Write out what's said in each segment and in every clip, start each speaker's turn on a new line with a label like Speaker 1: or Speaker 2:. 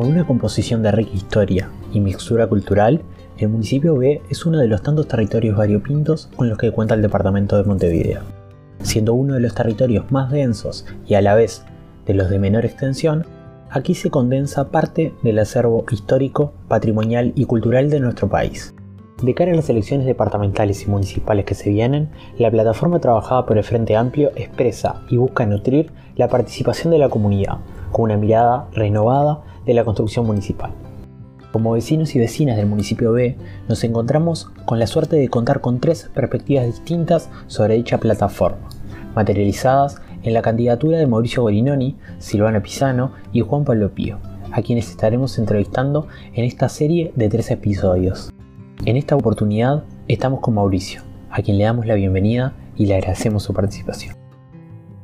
Speaker 1: Con una composición de rica historia y mixtura cultural, el municipio B es uno de los tantos territorios variopintos con los que cuenta el departamento de Montevideo. Siendo uno de los territorios más densos y a la vez de los de menor extensión, aquí se condensa parte del acervo histórico, patrimonial y cultural de nuestro país. De cara a las elecciones departamentales y municipales que se vienen, la plataforma trabajada por el Frente Amplio expresa y busca nutrir la participación de la comunidad, con una mirada renovada de la construcción municipal. Como vecinos y vecinas del municipio B, nos encontramos con la suerte de contar con tres perspectivas distintas sobre dicha plataforma, materializadas en la candidatura de Mauricio Gorinoni, Silvana Pisano y Juan Pablo Pío, a quienes estaremos entrevistando en esta serie de tres episodios. En esta oportunidad estamos con Mauricio, a quien le damos la bienvenida y le agradecemos su participación.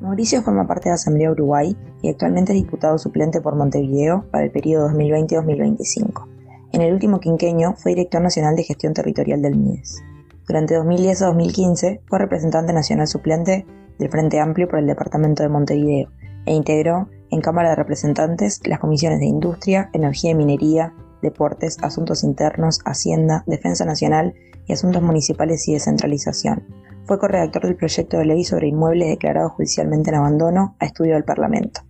Speaker 2: Mauricio forma parte de Asamblea Uruguay y actualmente es diputado suplente por Montevideo para el periodo 2020-2025. En el último quinquenio fue director nacional de gestión territorial del MIDES. Durante 2010 a 2015 fue representante nacional suplente del Frente Amplio por el Departamento de Montevideo e integró en Cámara de Representantes las comisiones de Industria, Energía y Minería, Deportes, Asuntos Internos, Hacienda, Defensa Nacional y Asuntos Municipales y Descentralización. Fue corredactor del proyecto de ley sobre inmuebles declarados judicialmente en abandono a estudio del Parlamento.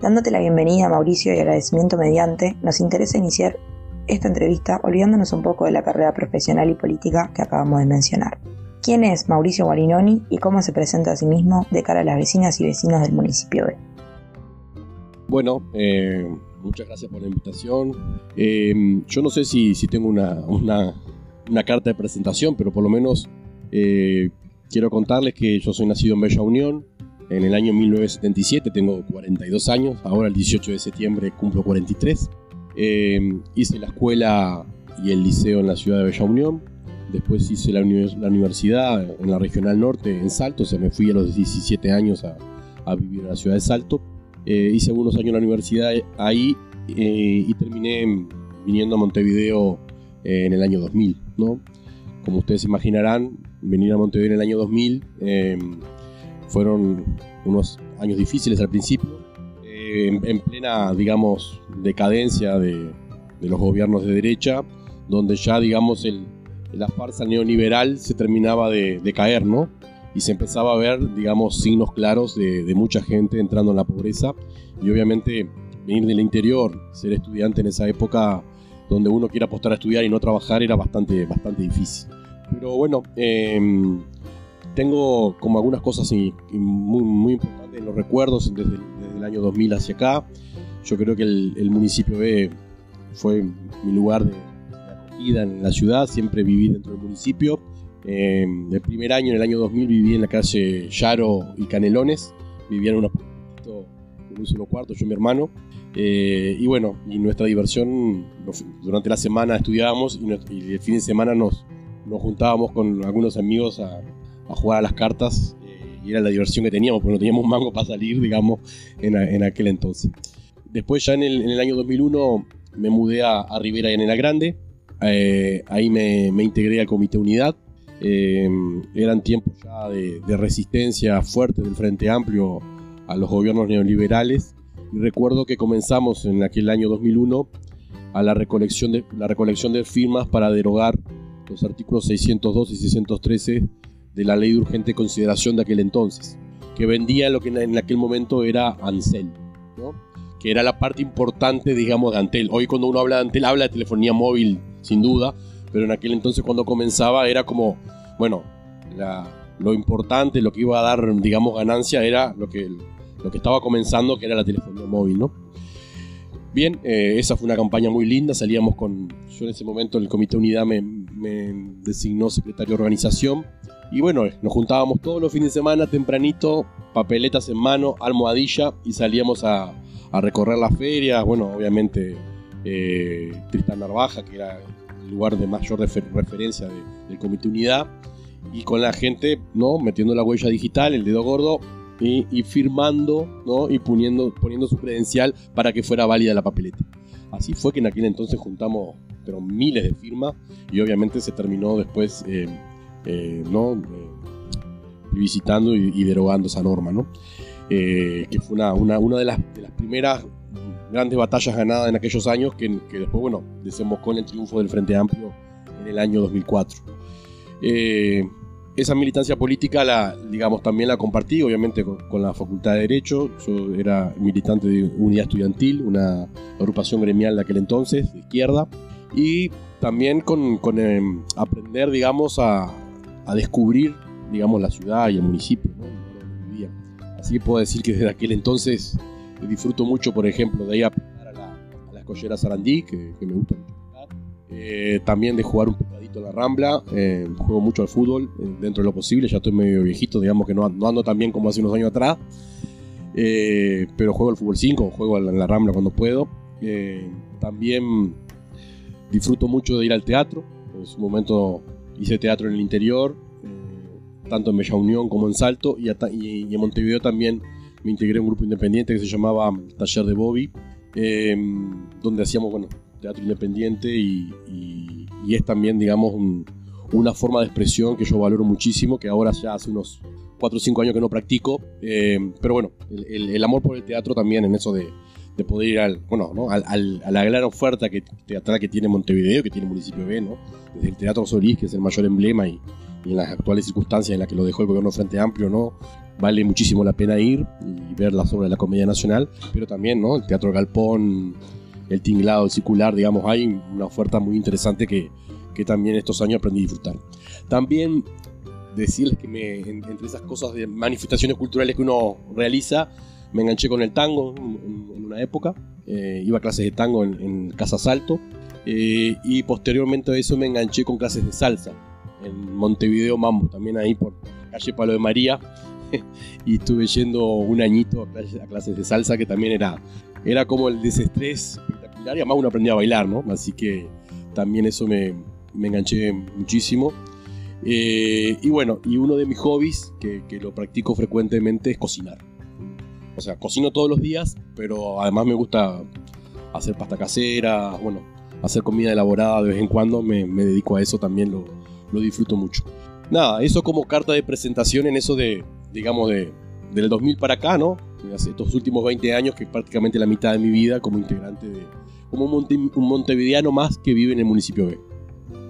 Speaker 2: Dándote la bienvenida, Mauricio, y agradecimiento mediante, nos interesa iniciar esta entrevista olvidándonos un poco de la carrera profesional y política que acabamos de mencionar. ¿Quién es Mauricio Guarinoni y cómo se presenta a sí mismo de cara a las vecinas y vecinos del municipio B?
Speaker 3: Bueno, eh, muchas gracias por la invitación. Eh, yo no sé si, tengo una, una, carta de presentación, pero por lo menos eh, quiero contarles que yo soy nacido en Bella Unión, en el año 1977, tengo 42 años, ahora el 18 de septiembre cumplo 43. Eh, hice la escuela y el liceo en la ciudad de Bella Unión, después hice la, universidad en la Regional Norte, en Salto, o sea, me fui a los 17 años a, vivir en la ciudad de Salto. Eh, hice algunos años en la universidad ahí eh, y terminé viniendo a Montevideo en el año 2000, ¿no? Como ustedes imaginarán, venir a Montevideo en el año 2000 fueron unos años difíciles al principio, eh, en, plena, digamos, decadencia de, los gobiernos de derecha, donde ya, digamos, el, la farsa neoliberal se terminaba de, caer, ¿no? Y se empezaba a ver, digamos, signos claros de, mucha gente entrando en la pobreza. Y obviamente venir del interior, ser estudiante en esa época donde uno quiere apostar a estudiar y no trabajar era bastante, bastante difícil. Pero bueno, eh, tengo como algunas cosas muy, muy importantes en los recuerdos desde, el año 2000 hacia acá. Yo creo que el, municipio B fue mi lugar de, acogida en la ciudad, siempre viví dentro del municipio. Eh, el primer año, en el año 2000, viví en la calle Yaro y Canelones, vivía en un apartamento con un solo cuarto, yo y mi hermano. Eh, y bueno, y nuestra diversión, durante la semana estudiábamos y, el fin de semana nos, nos juntábamos con algunos amigos a, a jugar a las cartas eh, y era la diversión que teníamos, porque no teníamos mango para salir, digamos, en, aquel entonces. Después ya en el, año 2001 me mudé a, Rivera y en la Grande, eh, ahí me, integré al Comité Unidad, eh, eran tiempos ya de, resistencia fuerte del Frente Amplio a los gobiernos neoliberales y recuerdo que comenzamos en aquel año 2001 a la recolección de, la recolección de firmas para derogar los artículos 602 y 613 de la ley de urgente consideración de aquel entonces, que vendía lo que en aquel momento era Ansel, que era la parte importante, digamos, de Antel. Hoy cuando uno habla de Antel, habla de telefonía móvil, sin duda, pero en aquel entonces cuando comenzaba era como, bueno, lo importante, lo que iba a dar, digamos, ganancia era lo que, lo que estaba comenzando, que era la telefonía móvil, ¿no? Bien, eh, esa fue una campaña muy linda, salíamos con, yo en ese momento el Comité Unidad me, designó secretario de organización, y bueno, nos juntábamos todos los fines de semana tempranito, papeletas en mano, almohadilla y salíamos a, recorrer las ferias. Bueno, obviamente eh, Tristán Narvaja, que era el lugar de mayor referencia del Comité Unidad, y con la gente, ¿no? Metiendo la huella digital, el dedo gordo, y, firmando, ¿no? Y poniendo, poniendo su credencial para que fuera válida la papeleta. Así fue que en aquel entonces juntamos pero miles de firmas y obviamente se terminó después eh, eh, ¿no? Eh, visitando y, derogando esa norma, ¿no? Eh, que fue una, una, una de, las, primeras grandes batallas ganadas en aquellos años que, después, bueno, desembocó en el triunfo del Frente Amplio en el año 2004. Eh, esa militancia política, la, digamos, también la compartí, obviamente, con, la Facultad de Derecho. Yo era militante de Unidad Estudiantil, una agrupación gremial de aquel entonces, de izquierda. Y también con, em, aprender, digamos, a, descubrir, digamos, la ciudad y el municipio, Así que puedo decir que desde aquel entonces disfruto mucho, por ejemplo, de ir a, a la, a la escollera Sarandí, que, me gusta mucho eh, también de jugar un picadito en la Rambla, eh, juego mucho al fútbol, eh, dentro de lo posible, ya estoy medio viejito, digamos que no, ando tan bien como hace unos años atrás, pero juego al fútbol 5, juego en la Rambla cuando puedo. también disfruto mucho de ir al teatro, en su momento hice teatro en el interior, tanto en Bella Unión como en Salto, y, y, en Montevideo también me integré a un grupo independiente que se llamaba Taller de Bobby, donde hacíamos, bueno, teatro independiente y, es también, digamos, una forma de expresión que yo valoro muchísimo, que ahora ya hace unos 4 o 5 años que no practico, eh, pero bueno, el, amor por el teatro también en eso de, poder ir bueno, ¿no? Al, a la gran oferta que, teatral que tiene Montevideo, que tiene el municipio B, ¿no? desde el Teatro Solís, que es el mayor emblema y, en las actuales circunstancias en las que lo dejó el gobierno Frente Amplio, ¿no? vale muchísimo la pena ir y ver las obras de la Comedia Nacional, pero también ¿no? el Teatro Galpón, el tinglado, el circular, digamos, hay una oferta muy interesante que, que también estos años aprendí a disfrutar. También decirles que me, entre esas cosas de manifestaciones culturales que uno realiza, me enganché con el tango en, una época, eh, iba a clases de tango en, Casa Salto, eh, y posteriormente a eso me enganché con clases de salsa en Montevideo Mambo, también ahí por calle Palo de María, y estuve yendo un añito a clases, de salsa que también era, era como el desestrés además uno aprendía a bailar, ¿no? Así que también eso me, me enganché muchísimo. Eh, y bueno, y uno de mis hobbies, que, que, lo practico frecuentemente, es cocinar. O sea, cocino todos los días, pero además me gusta hacer pasta casera, bueno, hacer comida elaborada de vez en cuando, me, me dedico a eso también, lo, lo, disfruto mucho. Nada, eso como carta de presentación en eso de, digamos, de, del 2000 para acá, ¿no? Hace estos últimos 20 años, que es prácticamente la mitad de mi vida como integrante de, como un, montevideano más que vive en el municipio B.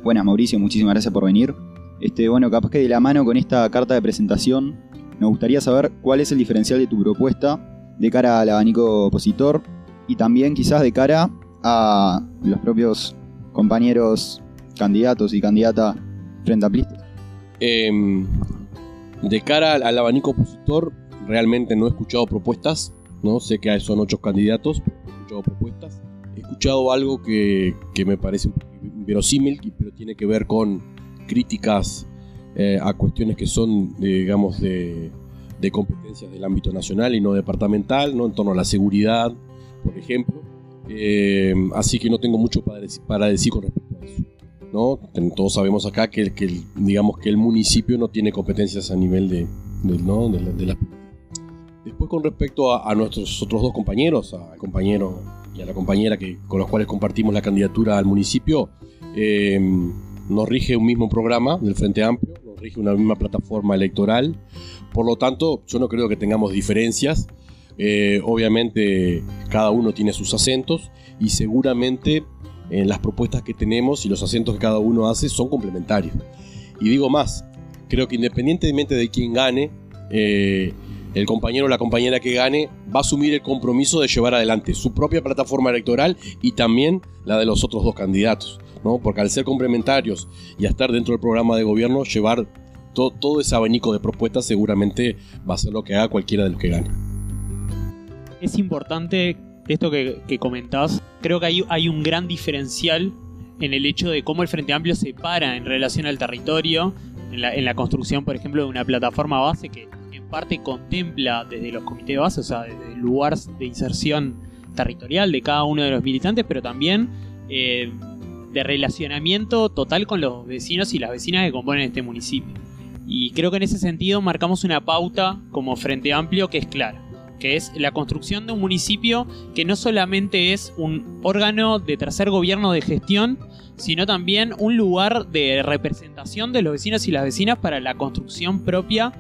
Speaker 4: Buenas Mauricio, muchísimas gracias por venir. Este, bueno, capaz que de la mano con esta carta de presentación, nos gustaría saber cuál es el diferencial de tu propuesta de cara al abanico opositor y también quizás de cara a los propios compañeros candidatos y candidata frente a.
Speaker 3: Em, de cara al, abanico opositor, realmente no he escuchado propuestas, ¿no? Sé que son ocho candidatos, pero no he escuchado propuestas he escuchado algo que, me parece verosímil, pero tiene que ver con críticas eh, a cuestiones que son, digamos, de, competencias del ámbito nacional y no departamental, ¿no? en torno a la seguridad, por ejemplo. Eh, así que no tengo mucho para decir, para decir con respecto a eso. ¿no? Todos sabemos acá que, que, digamos, que el municipio no tiene competencias a nivel de, ¿no? de, la, Después con respecto a, nuestros otros dos compañeros, al compañero y a la compañera que, con los cuales compartimos la candidatura al municipio, eh, nos rige un mismo programa del Frente Amplio, nos rige una misma plataforma electoral. Por lo tanto, yo no creo que tengamos diferencias. Eh, obviamente, cada uno tiene sus acentos y seguramente en las propuestas que tenemos y los acentos que cada uno hace son complementarios. Y digo más, creo que independientemente de quién gane, eh, el compañero o la compañera que gane va a asumir el compromiso de llevar adelante su propia plataforma electoral y también la de los otros dos candidatos, ¿no? Porque al ser complementarios y a estar dentro del programa de gobierno, llevar todo ese abanico de propuestas seguramente va a ser lo que haga cualquiera de los que gane.
Speaker 5: Es importante esto que, que comentás. Creo que hay, hay un gran diferencial en el hecho de cómo el Frente Amplio se para en relación al territorio, en la, en la construcción, por ejemplo, de una plataforma base que parte contempla desde los comités de base, o sea, desde el lugar de inserción territorial de cada uno de los militantes, pero también eh, de relacionamiento total con los vecinos y las vecinas que componen este municipio. Y creo que en ese sentido marcamos una pauta como Frente Amplio que es clara, que es la construcción de un municipio que no solamente es un órgano de tercer gobierno de gestión, sino también un lugar de representación de los vecinos y las vecinas para la construcción propia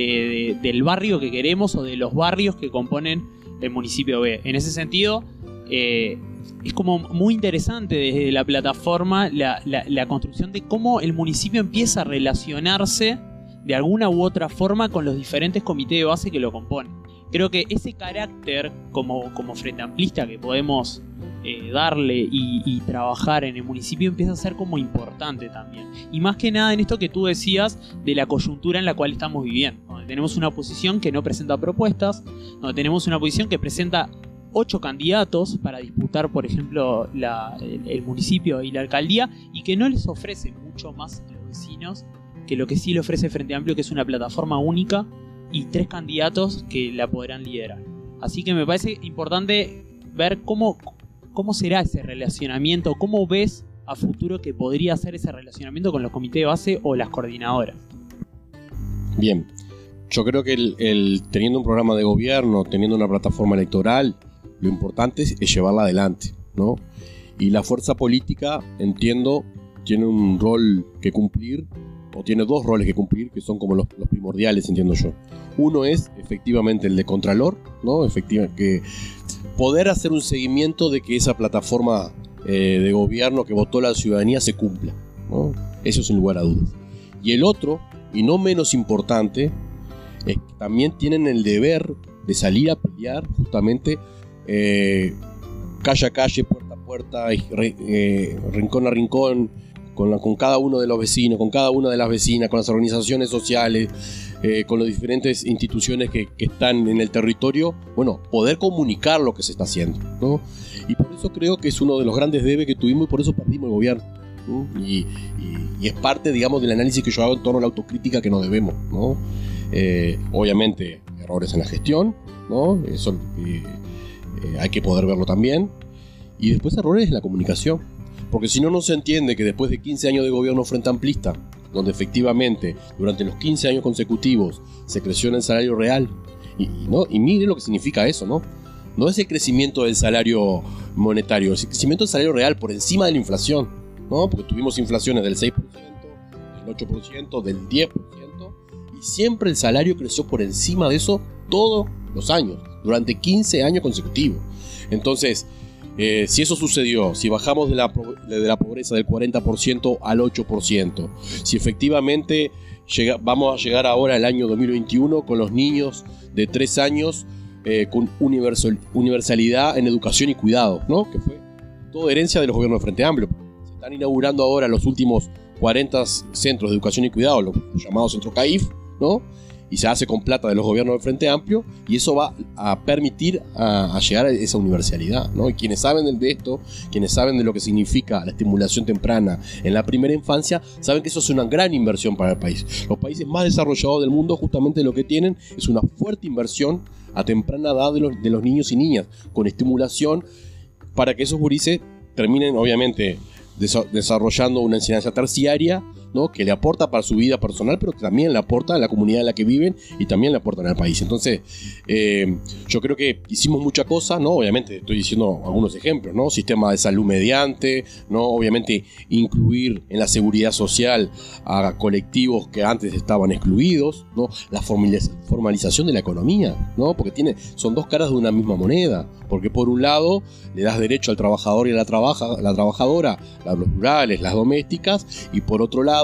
Speaker 5: del barrio que queremos o de los barrios que componen el municipio B. En ese sentido, eh, es como muy interesante desde la plataforma la, la, construcción de cómo el municipio empieza a relacionarse de alguna u otra forma con los diferentes comités de base que lo componen. Creo que ese carácter como, como frente amplista que podemos eh, darle y, trabajar en el municipio empieza a ser como importante también. Y más que nada en esto que tú decías de la coyuntura en la cual estamos viviendo. Donde tenemos una oposición que no presenta propuestas, donde tenemos una oposición que presenta ocho candidatos para disputar, por ejemplo, el, municipio y la alcaldía y que no les ofrece mucho más a los vecinos que lo que sí le ofrece Frente Amplio, que es una plataforma única y tres candidatos que la podrán liderar. Así que me parece importante ver cómo, cómo será ese relacionamiento, cómo ves a futuro que podría ser ese relacionamiento con los comités de base o las coordinadoras.
Speaker 3: Bien, yo creo que el, teniendo un programa de gobierno, teniendo una plataforma electoral, lo importante es, llevarla adelante, ¿no? Y la fuerza política, entiendo, tiene un rol que cumplir, o tiene dos roles que cumplir, que son como los, primordiales, entiendo yo. Uno es efectivamente el de Contralor, ¿no? Efectivamente, que poder hacer un seguimiento de que esa plataforma eh, de gobierno que votó la ciudadanía se cumpla. Eso sin lugar a dudas. Y el otro, y no menos importante, es que también tienen el deber de salir a pelear justamente eh, calle a calle, puerta a puerta, eh, rincón a rincón, con, con, cada uno de los vecinos, con cada una de las vecinas, con las organizaciones sociales, eh, con las diferentes instituciones que, están en el territorio, bueno, poder comunicar lo que se está haciendo. ¿no? Y por eso creo que es uno de los grandes debes que tuvimos y por eso perdimos el gobierno. Y, es parte, digamos, del análisis que yo hago en torno a la autocrítica que nos debemos. ¿no? obviamente, errores en la gestión, ¿no? Eso eh, hay que poder verlo también. Y después errores en la comunicación. Porque si no, no se entiende que después de 15 años de gobierno frente amplista, donde efectivamente durante los 15 años consecutivos se creció en el salario real, y, mire lo que significa eso, ¿no? No es el crecimiento del salario monetario, es el crecimiento del salario real por encima de la inflación, ¿no? Porque tuvimos inflaciones del 6%, del 8%, del 10%, y siempre el salario creció por encima de eso todos los años durante 15 años consecutivos. Entonces, eh, si eso sucedió, si bajamos de la, de la pobreza del 40% al 8%, si efectivamente llega, vamos a llegar ahora al año 2021 con los niños de 3 años eh, con universal, universalidad en educación y cuidado, ¿no? que fue toda herencia de los gobiernos de Frente Amplio. Se están inaugurando ahora los últimos 40 centros de educación y cuidado, los llamados centros CAIF, ¿no? Y se hace con plata de los gobiernos del Frente Amplio y eso va a permitir a, llegar a esa universalidad. ¿no? Y quienes saben de esto, quienes saben de lo que significa la estimulación temprana en la primera infancia, saben que eso es una gran inversión para el país. Los países más desarrollados del mundo justamente lo que tienen es una fuerte inversión a temprana edad de los, niños y niñas, con estimulación para que esos gurises terminen obviamente desarrollando una enseñanza terciaria que le aporta para su vida personal, pero que también le aporta a la comunidad en la que viven y también le aportan al país. Entonces, eh, yo creo que hicimos mucha cosa, ¿no? Obviamente, estoy diciendo algunos ejemplos, ¿no? Sistema de salud mediante, ¿no? Obviamente, incluir en la seguridad social a colectivos que antes estaban excluidos, ¿no? La formalización de la economía, ¿no? Porque tiene, son dos caras de una misma moneda. Porque por un lado, le das derecho al trabajador y a la, trabaja, la trabajadora, las rurales, las domésticas, y por otro lado,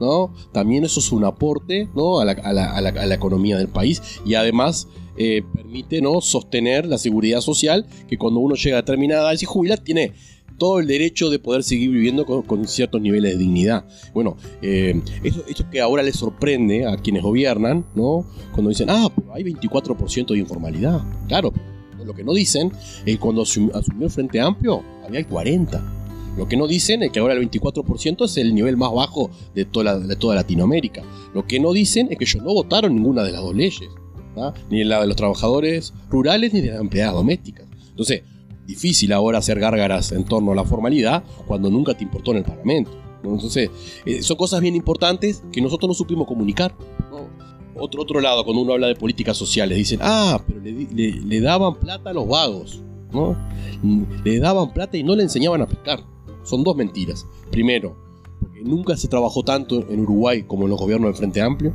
Speaker 3: ¿no? También eso es un aporte, ¿no? A la, economía del país y además eh, permite, ¿no? Sostener la seguridad social que cuando uno llega a determinada edad y jubila tiene todo el derecho de poder seguir viviendo con, ciertos niveles de dignidad. Bueno, eh, esto, que ahora les sorprende a quienes gobiernan, ¿no? Cuando dicen, ah, pero hay 24% de informalidad. Claro, lo que no dicen es cuando asumió el Frente Amplio había el 40%. Lo que no dicen es que ahora el 24% es el nivel más bajo de toda, de toda Latinoamérica. Lo que no dicen es que ellos no votaron ninguna de las dos leyes, ni la de los trabajadores rurales ni de las empleadas domésticas. Entonces, difícil ahora hacer gárgaras en torno a la formalidad cuando nunca te importó en el Parlamento. Entonces, eh, son cosas bien importantes que nosotros no supimos comunicar. Otro, otro lado, cuando uno habla de políticas sociales, dicen, ah, pero le, daban plata a los vagos. ¿no? Le daban plata y no le enseñaban a pescar son dos mentiras. Primero, porque nunca se trabajó tanto en Uruguay como en los gobiernos del Frente Amplio.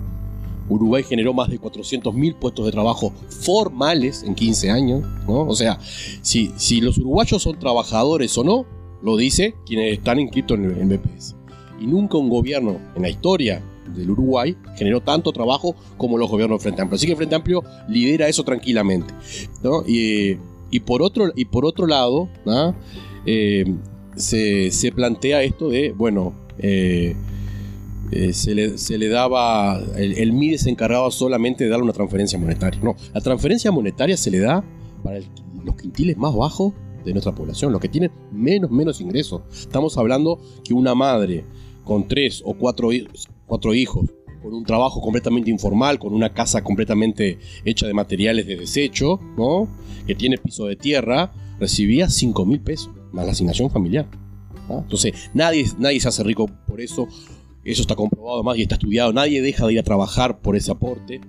Speaker 3: Uruguay generó más de 400.000 puestos de trabajo formales en 15 años, ¿no? O sea, si, si los uruguayos son trabajadores o no, lo dice quienes están inscritos en el BPS. Y nunca un gobierno en la historia del Uruguay generó tanto trabajo como los gobiernos de Frente Amplio. Así que Frente Amplio lidera eso tranquilamente. Y, por, otro, y por otro lado, eh, se, plantea esto de, bueno, eh, eh, se, le, daba, el, el, MIDE se encargaba solamente de darle una transferencia monetaria. No, la transferencia monetaria se le da para los quintiles más bajos de nuestra población, los que tienen menos, menos ingresos. Estamos hablando que una madre con tres o cuatro, cuatro hijos, con un trabajo completamente informal, con una casa completamente hecha de materiales de desecho, ¿no? que tiene piso de tierra, recibía 5 mil pesos, más la asignación familiar. Entonces, nadie, nadie se hace rico por eso. Eso está comprobado más y está estudiado. Nadie deja de ir a trabajar por ese aporte.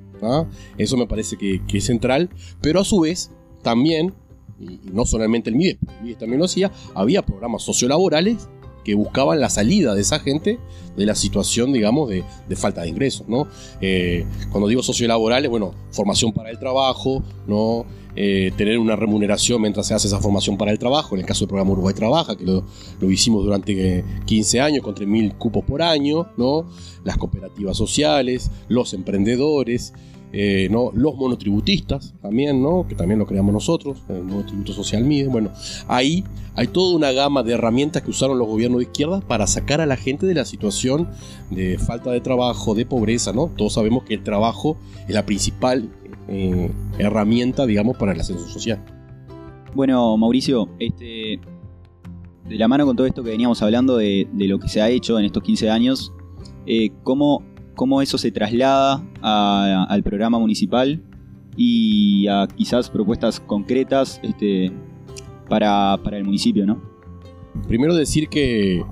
Speaker 3: Eso me parece que, que, es central. Pero a su vez, también, y no solamente el MIDES, el MIDES también lo hacía, había programas sociolaborales que buscaban la salida de esa gente de la situación, digamos, de, falta de ingresos, ¿no? Eh, cuando digo sociolaborales, bueno, formación para el trabajo, ¿no? Eh, tener una remuneración mientras se hace esa formación para el trabajo, en el caso del programa Uruguay Trabaja, que lo, lo hicimos durante 15 eh, años con 3.000 cupos por año, ¿no? Las cooperativas sociales, los emprendedores, eh, ¿no? los monotributistas también, ¿no? que también lo creamos nosotros, el monotributo social MIDE. Bueno, ahí hay toda una gama de herramientas que usaron los gobiernos de izquierda para sacar a la gente de la situación de falta de trabajo, de pobreza. ¿no? Todos sabemos que el trabajo es la principal eh, herramienta, digamos, para el ascenso social.
Speaker 4: Bueno, Mauricio, este, de la mano con todo esto que veníamos hablando de, lo que se ha hecho en estos 15 años, eh, ¿cómo cómo eso se traslada al programa municipal y a quizás propuestas concretas este, para, el municipio, ¿no?
Speaker 3: Primero decir que,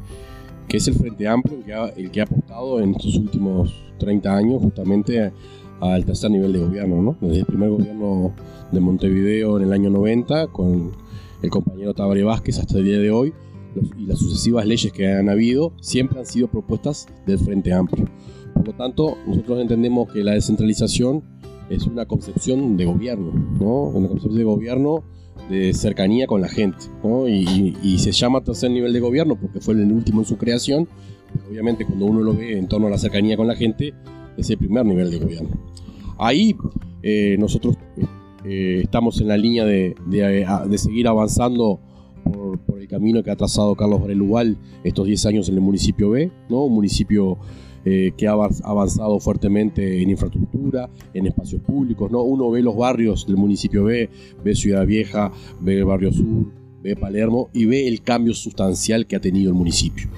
Speaker 3: es el Frente Amplio el que, ha, apostado en estos últimos 30 años justamente al tercer nivel de gobierno, ¿no? Desde el primer gobierno de Montevideo en el año 90 con el compañero Tabaré Vázquez hasta el día de hoy y las sucesivas leyes que han habido siempre han sido propuestas del Frente Amplio. Por lo tanto, nosotros entendemos que la descentralización es una concepción de gobierno, ¿no? Una concepción de gobierno de cercanía con la gente, ¿no? y, se llama tercer nivel de gobierno porque fue el último en su creación. obviamente, cuando uno lo ve en torno a la cercanía con la gente, es el primer nivel de gobierno. Ahí eh, nosotros eh, estamos en la línea de, seguir avanzando por, el camino que ha trazado Carlos Brelugal estos 10 años en el municipio B, ¿no? un municipio eh, que ha avanzado fuertemente en infraestructura, en espacios públicos. ¿no? Uno ve los barrios del municipio B, ve Ciudad Vieja, ve el Barrio Sur, ve Palermo y ve el cambio sustancial que ha tenido el municipio.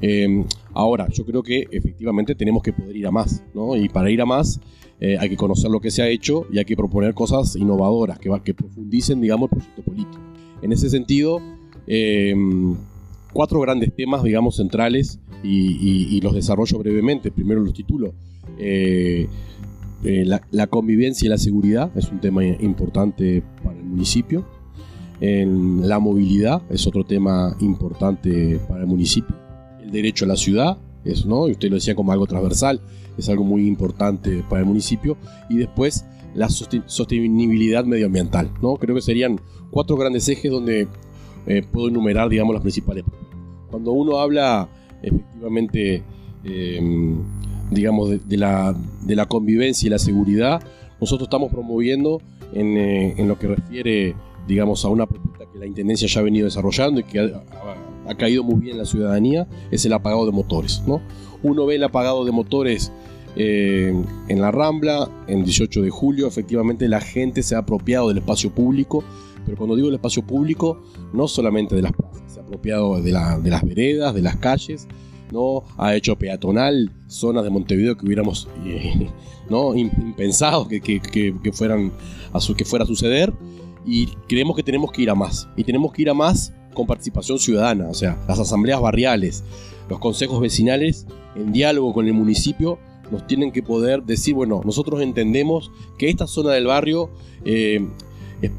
Speaker 3: Em, ahora, yo creo que efectivamente tenemos que poder ir a más, ¿no? Y para ir a más eh, hay que conocer lo que se ha hecho y hay que proponer cosas innovadoras que, profundicen, digamos, el proyecto político. En ese sentido, em, cuatro grandes temas, digamos, centrales y, los desarrollo brevemente. Primero los títulos. Eh, eh, la, convivencia y la seguridad es un tema importante para el municipio. En la movilidad es otro tema importante para el municipio. El derecho a la ciudad, es, ¿no? y usted lo decía como algo transversal, es algo muy importante para el municipio. Y después la sostenibilidad medioambiental. ¿no? Creo que serían cuatro grandes ejes donde eh, puedo enumerar digamos, las principales. Cuando uno habla efectivamente, eh, digamos, de, la, de, la, convivencia y la seguridad, nosotros estamos promoviendo en, eh, en, lo que refiere, digamos, a una propuesta que la Intendencia ya ha venido desarrollando y que ha, caído muy bien en la ciudadanía, es el apagado de motores. ¿no? Uno ve el apagado de motores eh, en la Rambla, en 18 de julio, efectivamente la gente se ha apropiado del espacio público, pero cuando digo el espacio público, no solamente de las se ha apropiado de, las veredas, de las calles, ¿no? ha hecho peatonal zonas de Montevideo que hubiéramos eh, ¿no? impensado que, que, fueran a que fuera a suceder y creemos que tenemos que ir a más y tenemos que ir a más con participación ciudadana, o sea, las asambleas barriales, los consejos vecinales en diálogo con el municipio nos tienen que poder decir, bueno, nosotros entendemos que esta zona del barrio eh, es,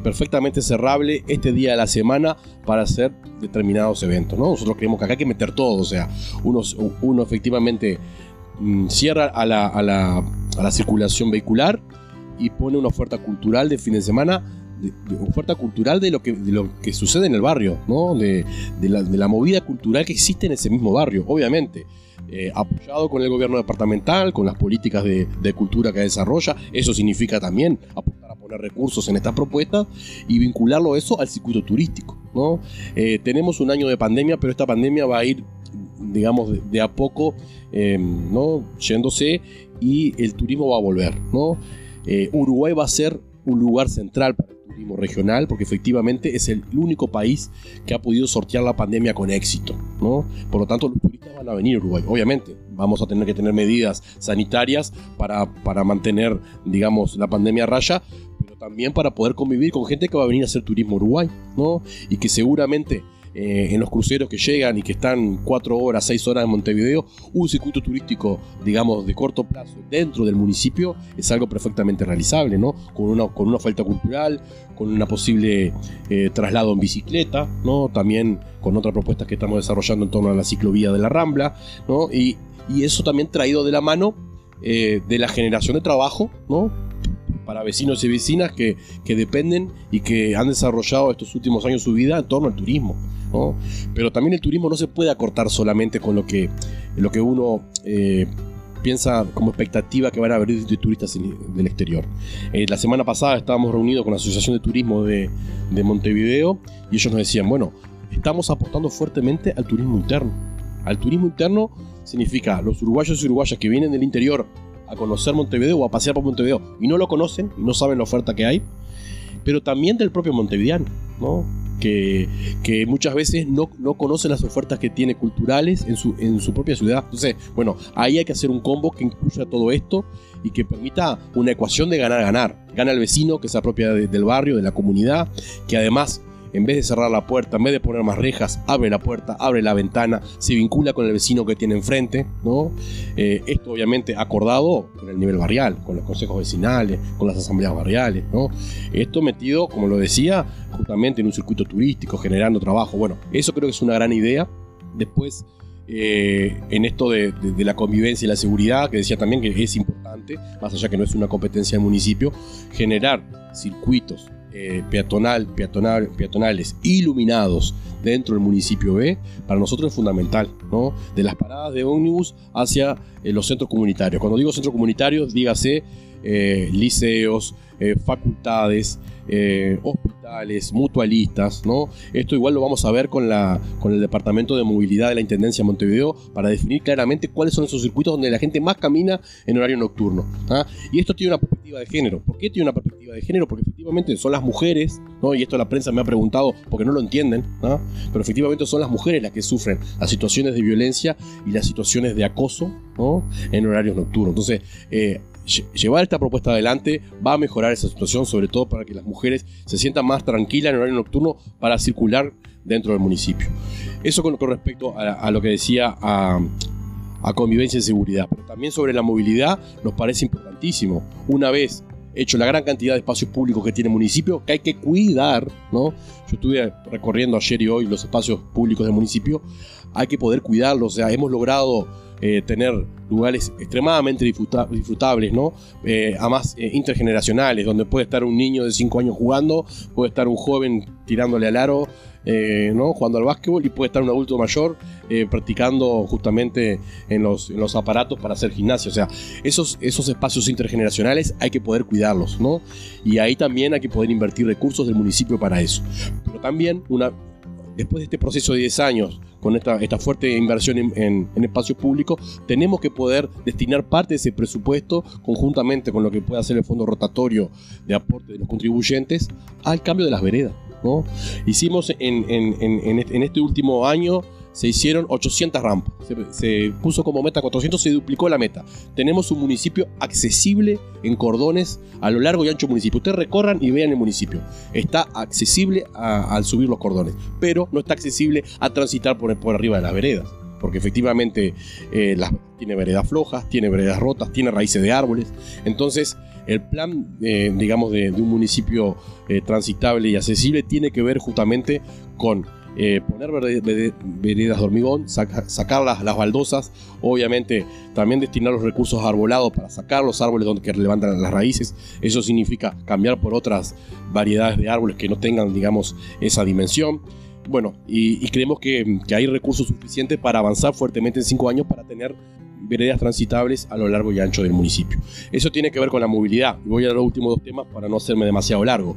Speaker 3: perfectamente cerrable este día de la semana para hacer determinados eventos. ¿no? Nosotros creemos que acá hay que meter todo, o sea, uno, efectivamente mm, cierra a la, a, la, a la circulación vehicular y pone una oferta cultural de fin de semana de, oferta cultural de lo que, de lo que sucede en el barrio, ¿no? de, de, la, movida cultural que existe en ese mismo barrio, obviamente. Eh, apoyado con el gobierno departamental, con las políticas de, cultura que desarrolla. Eso significa también recursos en estas propuestas y vincularlo eso al circuito turístico. ¿no? Eh, tenemos un año de pandemia, pero esta pandemia va a ir, digamos, de, a poco em, ¿no? yéndose y el turismo va a volver. ¿no? Eh, Uruguay va a ser un lugar central para regional, porque efectivamente es el único país que ha podido sortear la pandemia con éxito, ¿no? Por lo tanto, los turistas van a venir a Uruguay. Obviamente, vamos a tener que tener medidas sanitarias para, para mantener, digamos, la pandemia a raya, pero también para poder convivir con gente que va a venir a hacer turismo a Uruguay, ¿no? Y que seguramente eh, en los cruceros que llegan y que están 4 horas, 6 horas en Montevideo, un circuito turístico, digamos, de corto plazo dentro del municipio es algo perfectamente realizable, ¿no? Con una, con una oferta cultural, con una posible eh, traslado en bicicleta, ¿no? También con otras propuestas que estamos desarrollando en torno a la ciclovía de la Rambla, ¿no? Y, eso también traído de la mano eh, de la generación de trabajo, ¿no? para vecinos y vecinas que, que, dependen y que han desarrollado estos últimos años su vida en torno al turismo. Pero también el turismo no se puede acortar solamente con lo que, lo que uno eh, piensa como expectativa que van a venir de turistas del exterior. Eh, la semana pasada estábamos reunidos con la Asociación de Turismo de, de Montevideo y ellos nos decían, bueno, estamos apostando fuertemente al turismo interno. Al turismo interno significa los uruguayos y uruguayas que vienen del interior a conocer Montevideo o a pasear por Montevideo y no lo conocen y no saben la oferta que hay, pero también del propio montevideano, ¿no? que, muchas veces no, no, las ofertas que tiene culturales en su, en su propia ciudad. Entonces, bueno, ahí hay que hacer un combo que incluya todo esto y que permita una ecuación de ganar-ganar. Gana el vecino que se apropia del barrio, de la comunidad, que además en vez de cerrar la puerta, en vez de poner más rejas, abre la puerta, abre la ventana, se vincula con el vecino que tiene enfrente, ¿no? Eh, esto obviamente acordado con el nivel barrial, con los consejos vecinales, con las asambleas barriales, ¿no? Esto metido, como lo decía, justamente en un circuito turístico, generando trabajo. Bueno, eso creo que es una gran idea. Después, eh, en esto de, la convivencia y la seguridad, que decía también que es importante, más allá que no es una competencia del municipio, generar circuitos eh, peatonal, peatonal, peatonales iluminados dentro del municipio B, para nosotros es fundamental, ¿no? De las paradas de ómnibus hacia eh, los centros comunitarios. Cuando digo centros comunitarios, dígase eh, liceos, facultades, hospitales, mutualistas, ¿no? Esto igual lo vamos a ver con, la, con el Departamento de Movilidad de la Intendencia de Montevideo para definir claramente cuáles son esos circuitos donde la gente más camina en horario nocturno. ¿ah? Y esto tiene una perspectiva de género. ¿Por qué tiene una perspectiva de género? Porque efectivamente son las mujeres, ¿no? y esto la prensa me ha preguntado porque no lo entienden, pero efectivamente son las mujeres las que sufren las situaciones de violencia y las situaciones de acoso en horarios nocturnos. Entonces, eh, llevar esta propuesta adelante va a mejorar esa situación, sobre todo para que las mujeres se sientan más tranquilas en horario nocturno para circular dentro del municipio. Eso con, respecto a, lo que decía a, a convivencia y seguridad, pero también sobre la movilidad nos parece importantísimo. Una vez hecho la gran cantidad de espacios públicos que tiene el municipio, que hay que cuidar, ¿no? Yo estuve recorriendo ayer y hoy los espacios públicos del municipio, hay que poder cuidarlos, o sea, hemos logrado eh, tener lugares extremadamente disfrutables, ¿no? Eh, además eh, intergeneracionales, donde puede estar un niño de 5 años jugando, puede estar un joven tirándole al aro, ¿no? jugando al básquetbol y puede estar un adulto mayor practicando justamente en los, en los, aparatos para hacer gimnasia. O sea, esos, esos espacios intergeneracionales hay que poder cuidarlos, ¿no? Y ahí también hay que poder invertir recursos del municipio para eso. Pero también una, después de este proceso de 10 años, con esta, esta fuerte inversión en, en, espacios públicos, tenemos que poder destinar parte de ese presupuesto, conjuntamente con lo que puede hacer el fondo rotatorio de aporte de los contribuyentes, al cambio de las veredas. ¿no? Hicimos en, en, en este último año se hicieron 800 rampas. Se, puso como meta 400, se duplicó la meta. Tenemos un municipio accesible en cordones a lo largo y ancho del municipio. Ustedes recorran y vean el municipio. Está accesible al subir los cordones, pero no está accesible a transitar por, por arriba de las veredas. Porque efectivamente eh, tiene veredas flojas, tiene veredas rotas, tiene raíces de árboles. Entonces, el plan, eh, digamos, de, un municipio eh, transitable y accesible tiene que ver justamente con eh, poner veredas de hormigón, sacar las, baldosas, obviamente también destinar los recursos arbolados para sacar los árboles donde que levantan las raíces. Eso significa cambiar por otras variedades de árboles que no tengan, digamos, esa dimensión. Bueno, y, creemos que, que, hay recursos suficientes para avanzar fuertemente en cinco años para tener veredas transitables a lo largo y ancho del municipio. Eso tiene que ver con la movilidad. Voy a los últimos dos temas para no hacerme demasiado largo.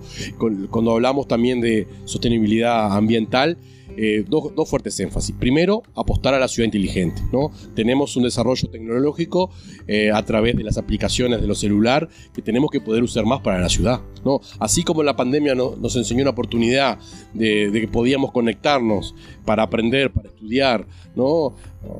Speaker 3: Cuando hablamos también de sostenibilidad ambiental, eh, dos, fuertes énfasis. Primero, apostar a la ciudad inteligente. ¿no? Tenemos un desarrollo tecnológico eh, a través de las aplicaciones de los celular que tenemos que poder usar más para la ciudad. ¿no? Así como la pandemia nos enseñó una oportunidad de, de, que podíamos conectarnos para aprender, para estudiar, ¿no?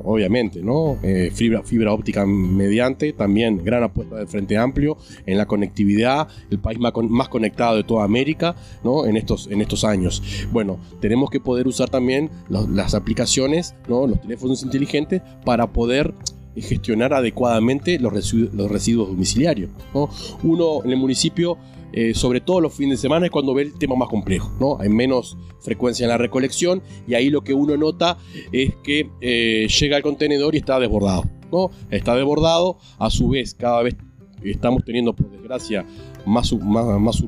Speaker 3: obviamente, ¿no? Eh, fibra, fibra óptica mediante, también gran apuesta del Frente Amplio en la conectividad, el país más, más conectado de toda América, ¿no? En estos, en estos años. Bueno, tenemos que poder usar también las aplicaciones, ¿no? Los teléfonos inteligentes para poder gestionar adecuadamente los residuos, los residuos domiciliarios. ¿no? Uno en el municipio eh, sobre todo los fines de semana, es cuando ve el tema más complejo, ¿no? Hay menos frecuencia en la recolección y ahí lo que uno nota es que eh, llega al contenedor y está desbordado, ¿no? Está desbordado, a su vez cada vez estamos teniendo, por desgracia, más, más, más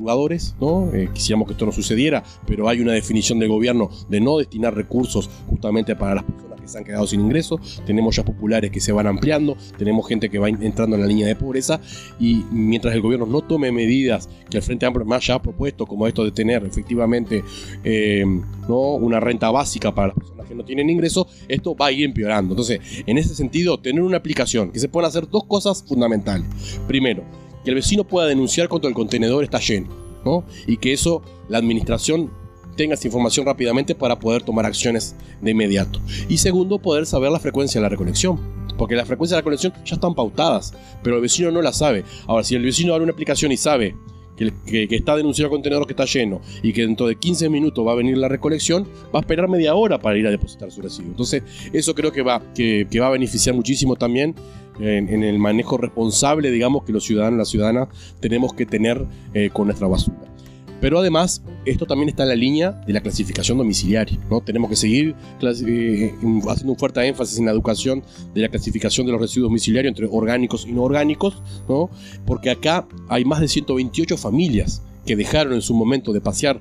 Speaker 3: ¿no? Eh, quisiéramos que esto no sucediera, pero hay una definición del gobierno de no destinar recursos justamente para las personas se han quedado sin ingresos, tenemos ya populares que se van ampliando, tenemos gente que va entrando en la línea de pobreza y mientras el gobierno no tome medidas que el Frente Amplio más ya ha propuesto, como esto de tener efectivamente eh, ¿no? una renta básica para las personas que no tienen ingresos, esto va a ir empeorando. Entonces, en ese sentido, tener una aplicación que se puedan hacer dos cosas fundamentales. Primero, que el vecino pueda denunciar cuando el contenedor está lleno. ¿no? Y que eso la administración tengas información rápidamente para poder tomar acciones de inmediato. Y segundo, poder saber la frecuencia de la recolección. Porque la frecuencia de la recolección ya están pautadas, pero el vecino no la sabe. Ahora, si el vecino abre una aplicación y sabe que, está denunciado el contenedor que está lleno y que dentro de 15 minutos va a venir la recolección, va a esperar media hora para ir a depositar su residuo. Entonces, eso creo que va, que, va a beneficiar muchísimo también en, el manejo responsable, digamos, que los ciudadanos y las ciudadanas tenemos que tener eh, con nuestra basura. Pero además, esto también está en la línea de la clasificación domiciliaria. ¿no? Tenemos que seguir eh, haciendo un fuerte énfasis en la educación de la clasificación de los residuos domiciliarios entre orgánicos y no orgánicos, ¿no? porque acá hay más de 128 familias que dejaron en su momento de pasear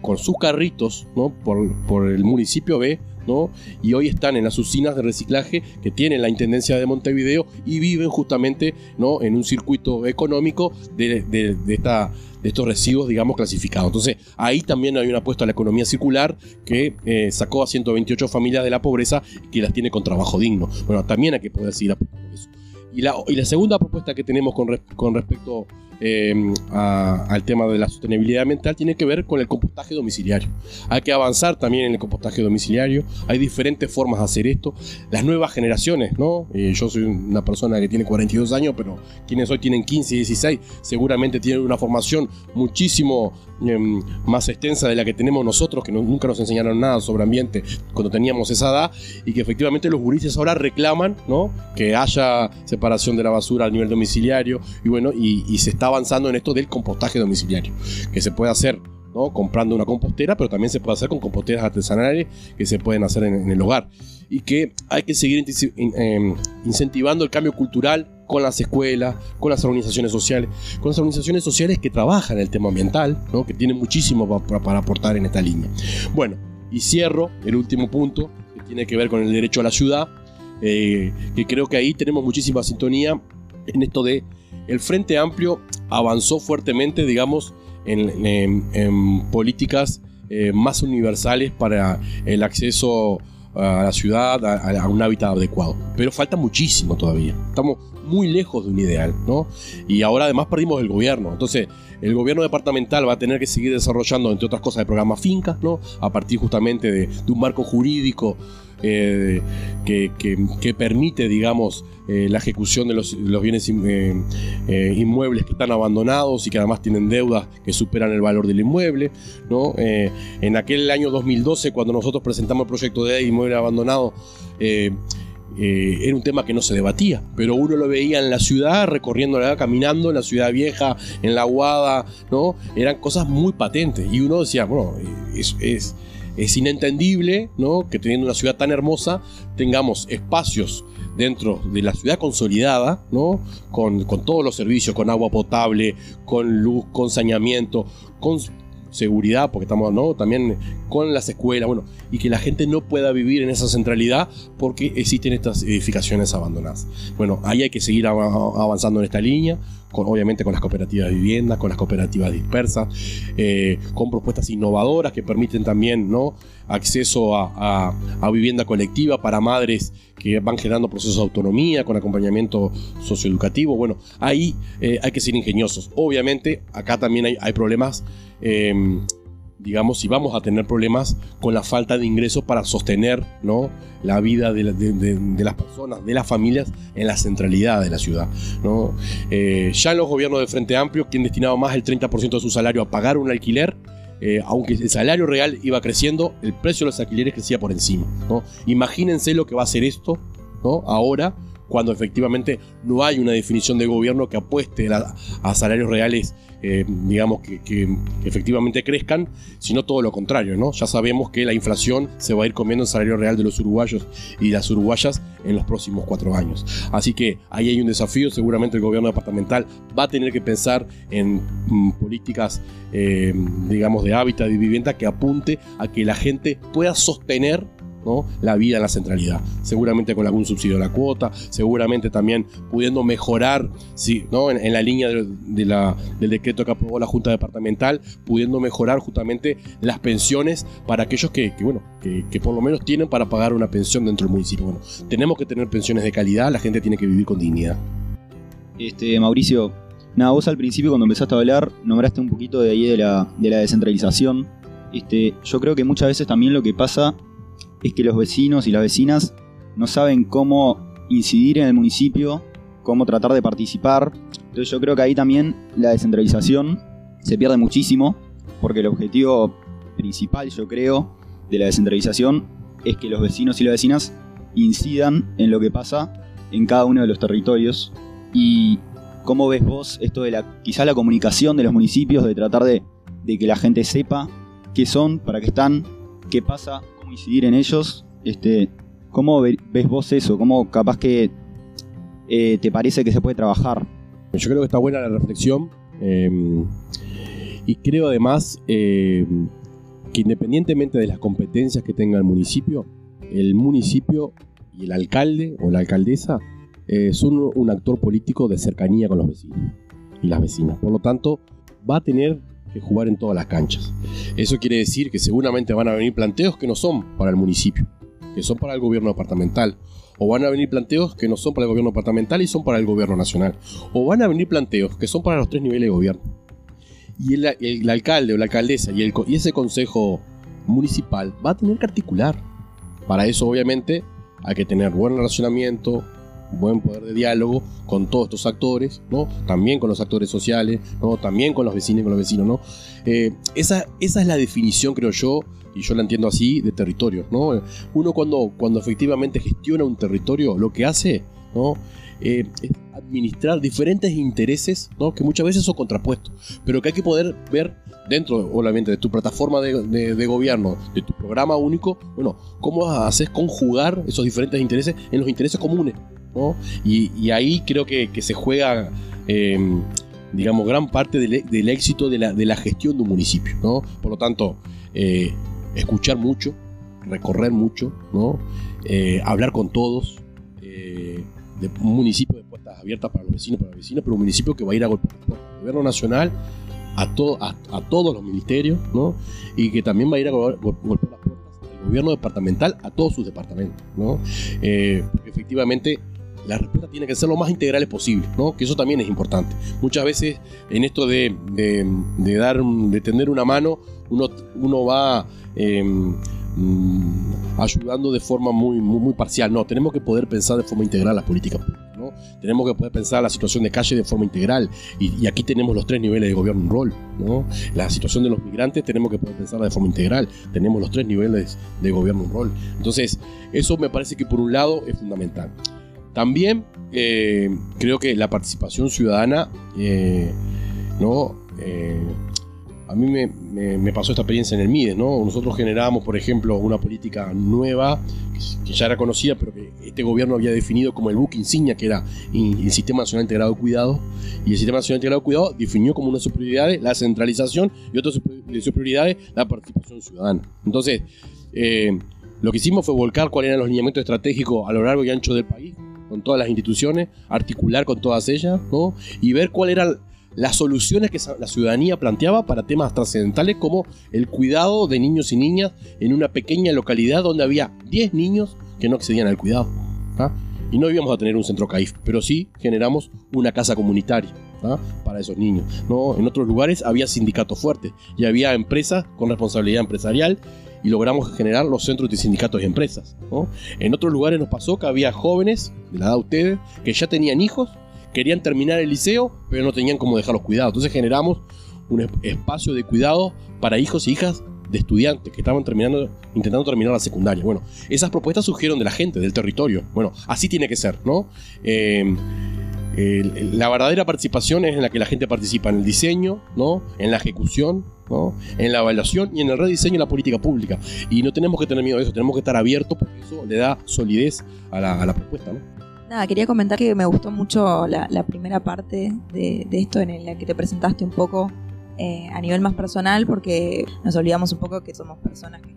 Speaker 3: con sus carritos ¿no? por, por el municipio B Y hoy están en las usinas de reciclaje que tienen la Intendencia de Montevideo y viven justamente ¿no? en un circuito económico de, de, esta, de estos residuos, digamos, clasificados. Entonces, ahí también hay una apuesta a la economía circular que eh, sacó a 128 familias de la pobreza y que las tiene con trabajo digno. Bueno, también hay que poder seguir apuntando eso. Y la, y la segunda propuesta que tenemos con, con respecto Em, al tema de la sostenibilidad ambiental tiene que ver con el compostaje domiciliario. Hay que avanzar también en el compostaje domiciliario. Hay diferentes formas de hacer esto. Las nuevas generaciones, ¿no? Eh, yo soy una persona que tiene 42 años, pero quienes hoy tienen 15 y 16 seguramente tienen una formación muchísimo em, más extensa de la que tenemos nosotros, que nunca nos enseñaron nada sobre ambiente cuando teníamos esa edad, y que efectivamente los gurises ahora reclaman ¿no? que haya separación de la basura a nivel domiciliario, y bueno, y se está avanzando en esto del compostaje domiciliario, que se puede hacer comprando una compostera, pero también se puede hacer con composteras artesanales que se pueden hacer en, el hogar. Y que hay que seguir em, incentivando el cambio cultural con las escuelas, con las organizaciones sociales, con las organizaciones sociales que trabajan en el tema ambiental, que tienen muchísimo para aportar en esta línea. Bueno, y cierro el último punto, que tiene que ver con el derecho a la ciudad, eh, que creo que ahí tenemos muchísima sintonía en esto de el Frente Amplio avanzó fuertemente, digamos, en, políticas eh, más universales para el acceso a la ciudad, a, un hábitat adecuado. Pero falta muchísimo todavía. Estamos muy lejos de un ideal, ¿no? Y ahora además perdimos el gobierno. Entonces, el gobierno departamental va a tener que seguir desarrollando, entre otras cosas, el programa Fincas, ¿no? A partir justamente de, de un marco jurídico eh, que, permite, digamos, eh, la ejecución de los, bienes eh, inmuebles que están abandonados y que además tienen deudas que superan el valor del inmueble. ¿no? en aquel año 2012, cuando nosotros presentamos el proyecto de inmueble abandonado, era un tema que no se debatía, pero uno lo veía en la ciudad, recorriendo caminando en la ciudad vieja, en la Guada, ¿no? Eran cosas muy patentes y uno decía, bueno, es inentendible ¿no? que teniendo una ciudad tan hermosa tengamos espacios dentro de la ciudad consolidada, ¿no? Con, con, todos los servicios, con agua potable, con luz, con saneamiento, con seguridad, porque estamos ¿no? también con las escuelas, bueno, y que la gente no pueda vivir en esa centralidad porque existen estas edificaciones abandonadas. Bueno, ahí hay que seguir avanzando en esta línea, obviamente con las cooperativas de vivienda, con las cooperativas dispersas, eh, con propuestas innovadoras que permiten también ¿no? acceso a, vivienda colectiva para madres que van generando procesos de autonomía, con acompañamiento socioeducativo. Bueno, ahí eh, hay que ser ingeniosos. Obviamente, acá también hay, hay problemas Em, digamos, si vamos a tener problemas con la falta de ingresos para sostener ¿no? la vida de, las personas, de las familias en la centralidad de la ciudad. Eh, ya en los gobiernos de Frente Amplio, quien destinaba más del 30% de su salario a pagar un alquiler, eh, aunque el salario real iba creciendo, el precio de los alquileres crecía por encima. Imagínense lo que va a hacer esto ahora cuando efectivamente no hay una definición de gobierno que apueste a salarios reales eh, digamos, que, efectivamente crezcan, sino todo lo contrario, ¿no? Ya sabemos que la inflación se va a ir comiendo el salario real de los uruguayos y las uruguayas en los próximos cuatro años. Así que ahí hay un desafío, seguramente el gobierno departamental va a tener que pensar en mm, políticas, eh, digamos, de hábitat y vivienda que apunte a que la gente pueda sostener la vida en la centralidad. Seguramente con algún subsidio a la cuota, seguramente también pudiendo mejorar ¿no? en, la línea de, la, del decreto que aprobó la Junta Departamental, pudiendo mejorar justamente las pensiones para aquellos que, bueno, que, por lo menos tienen para pagar una pensión dentro del municipio. Bueno, tenemos que tener pensiones de calidad, la gente tiene que vivir con dignidad.
Speaker 4: Este, Mauricio, nada, vos al principio cuando empezaste a hablar nombraste un poquito de ahí de la, de la descentralización. Este, yo creo que muchas veces también lo que pasa es que los vecinos y las vecinas no saben cómo incidir en el municipio, cómo tratar de participar. Entonces yo creo que ahí también la descentralización se pierde muchísimo, porque el objetivo principal, yo creo, de la descentralización es que los vecinos y las vecinas incidan en lo que pasa en cada uno de los territorios. Y cómo ves vos esto de la quizá la comunicación de los municipios, de tratar de, de que la gente sepa qué son, para qué están, qué pasa incidir en ellos. Este, ¿Cómo ves vos eso? ¿Cómo capaz que eh, te parece que se puede trabajar?
Speaker 3: Yo creo que está buena la reflexión. Em, y creo además em, que independientemente de las competencias que tenga el municipio, el municipio y el alcalde o la alcaldesa eh, son un actor político de cercanía con los vecinos y las vecinas. Por lo tanto, va a tener que jugar en todas las canchas. Eso quiere decir que seguramente van a venir planteos que no son para el municipio, que son para el gobierno departamental. O van a venir planteos que no son para el gobierno departamental y son para el gobierno nacional. O van a venir planteos que son para los tres niveles de gobierno. Y el, alcalde o la alcaldesa y, y ese consejo municipal va a tener que articular. Para eso, obviamente, hay que tener buen relacionamiento, buen poder de diálogo con todos estos actores, ¿no? También con los actores sociales, ¿no? También con los vecinos y con los vecinos, ¿no? Eh, esa, esa es la definición, creo yo, y yo la entiendo así, de territorio, ¿no? Uno cuando, cuando efectivamente gestiona un territorio, lo que hace, ¿no? Eh, es administrar diferentes intereses, ¿no? Que muchas veces son contrapuestos, pero que hay que poder ver dentro, obviamente, de tu plataforma de, de, gobierno, de tu programa único, bueno, cómo haces conjugar esos diferentes intereses en los intereses comunes, y, ahí creo que, se juega, eh, digamos, gran parte del, éxito de la, gestión de un municipio, ¿no? Por lo tanto, eh, escuchar mucho, recorrer mucho, ¿no? Eh, hablar con todos, de un municipio de puertas abiertas para los vecinos, para los vecinos, pero un municipio que va a ir a golpear el gobierno nacional, a, a, todos los ministerios, ¿no? Y que también va a ir a golpear las puertas del gobierno departamental a todos sus departamentos, ¿no? efectivamente la respuesta tiene que ser lo más integrales posible, ¿no? Que eso también es importante. Muchas veces en esto de, de, dar, de tender una mano, uno, uno va em, mm, ayudando de forma muy, muy, parcial. No, tenemos que poder pensar de forma integral las políticas ¿no? Tenemos que poder pensar la situación de calle de forma integral. Y, aquí tenemos los tres niveles de gobierno en rol. La situación de los migrantes tenemos que poder pensarla de forma integral. Tenemos los tres niveles de gobierno en rol. Entonces, eso me parece que por un lado es fundamental. También eh, creo que la participación ciudadana, eh, ¿no? Eh, a mí me, pasó esta experiencia en el MIDES, ¿no? Nosotros generábamos, por ejemplo, una política nueva que, ya era conocida, pero que este gobierno había definido como el buque insignia, que era el Sistema Nacional Integrado de Cuidado. Y el Sistema Nacional Integrado de Cuidado definió como una de sus prioridades la centralización y otra de sus prioridades la participación ciudadana. Entonces, lo que hicimos fue volcar cuáles eran los lineamientos estratégicos a lo largo y ancho del país, con todas las instituciones, articular con todas ellas, ¿no? Y ver cuál era las soluciones que la ciudadanía planteaba para temas trascendentales como el cuidado de niños y niñas en una pequeña localidad donde había 10 niños que no accedían al cuidado. Y no íbamos a tener un centro CAIF, pero sí generamos una casa comunitaria para esos niños. ¿no? En otros lugares había sindicatos fuertes y había empresas con responsabilidad empresarial y logramos generar los centros de sindicatos y empresas. En otros lugares nos pasó que había jóvenes, de la edad de ustedes, que ya tenían hijos querían terminar el liceo, pero no tenían cómo dejar los cuidados. Entonces generamos un espacio de cuidado para hijos e hijas de estudiantes que estaban terminando, intentando terminar la secundaria. Bueno, esas propuestas surgieron de la gente, del territorio. Bueno, así tiene que ser, ¿no? Eh, la verdadera participación es en la que la gente participa en el diseño, ¿no? En la ejecución, ¿no? En la evaluación y en el rediseño de la política pública. Y no tenemos que tener miedo de eso, tenemos que estar abiertos porque eso le da solidez a la, a la propuesta, ¿no?
Speaker 2: Nada, quería comentar que me gustó mucho la, primera parte de, esto en la que te presentaste un poco eh, a nivel más personal porque nos olvidamos un poco que somos personas que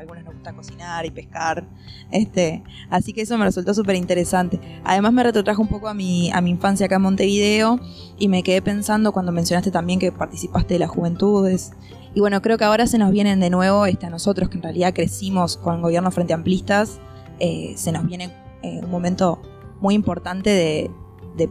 Speaker 2: algunos nos gusta cocinar y pescar. Este, así que eso me resultó súper interesante. Además me retrotrajo un poco a mi, a mi infancia acá en Montevideo y me quedé pensando cuando mencionaste también que participaste de las juventudes. Y bueno, creo que ahora se nos vienen de nuevo este, a nosotros que en realidad crecimos con el gobierno frente amplistas, eh, se nos viene eh, un momento muy importante de,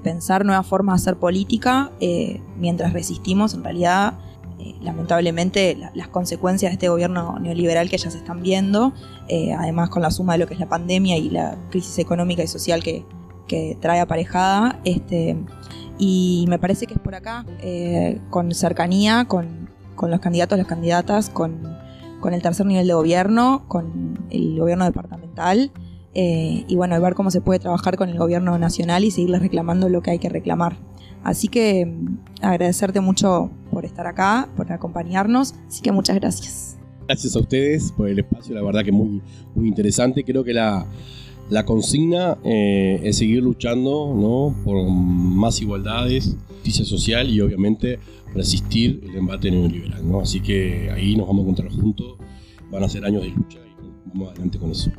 Speaker 2: pensar nuevas formas de hacer política eh, mientras resistimos, en realidad, eh, lamentablemente, las consecuencias de este gobierno neoliberal que ya se están viendo, eh, además con la suma de lo que es la pandemia y la crisis económica y social que, trae aparejada. Este, y me parece que es por acá, con cercanía, con, con, los candidatos, las candidatas, con, con el tercer nivel de gobierno, con el gobierno departamental. Eh, y bueno, ver cómo se puede trabajar con el gobierno nacional y seguirles reclamando lo que hay que reclamar. Así que mm, agradecerte mucho por estar acá, por acompañarnos, así que muchas gracias.
Speaker 3: Gracias a ustedes por el espacio, la verdad que muy, muy interesante. Creo que la, consigna eh, es seguir luchando ¿no? por más igualdades, justicia social y obviamente resistir el embate neoliberal. ¿no? Así que ahí nos vamos a encontrar juntos, van a ser años de lucha y vamos adelante con eso.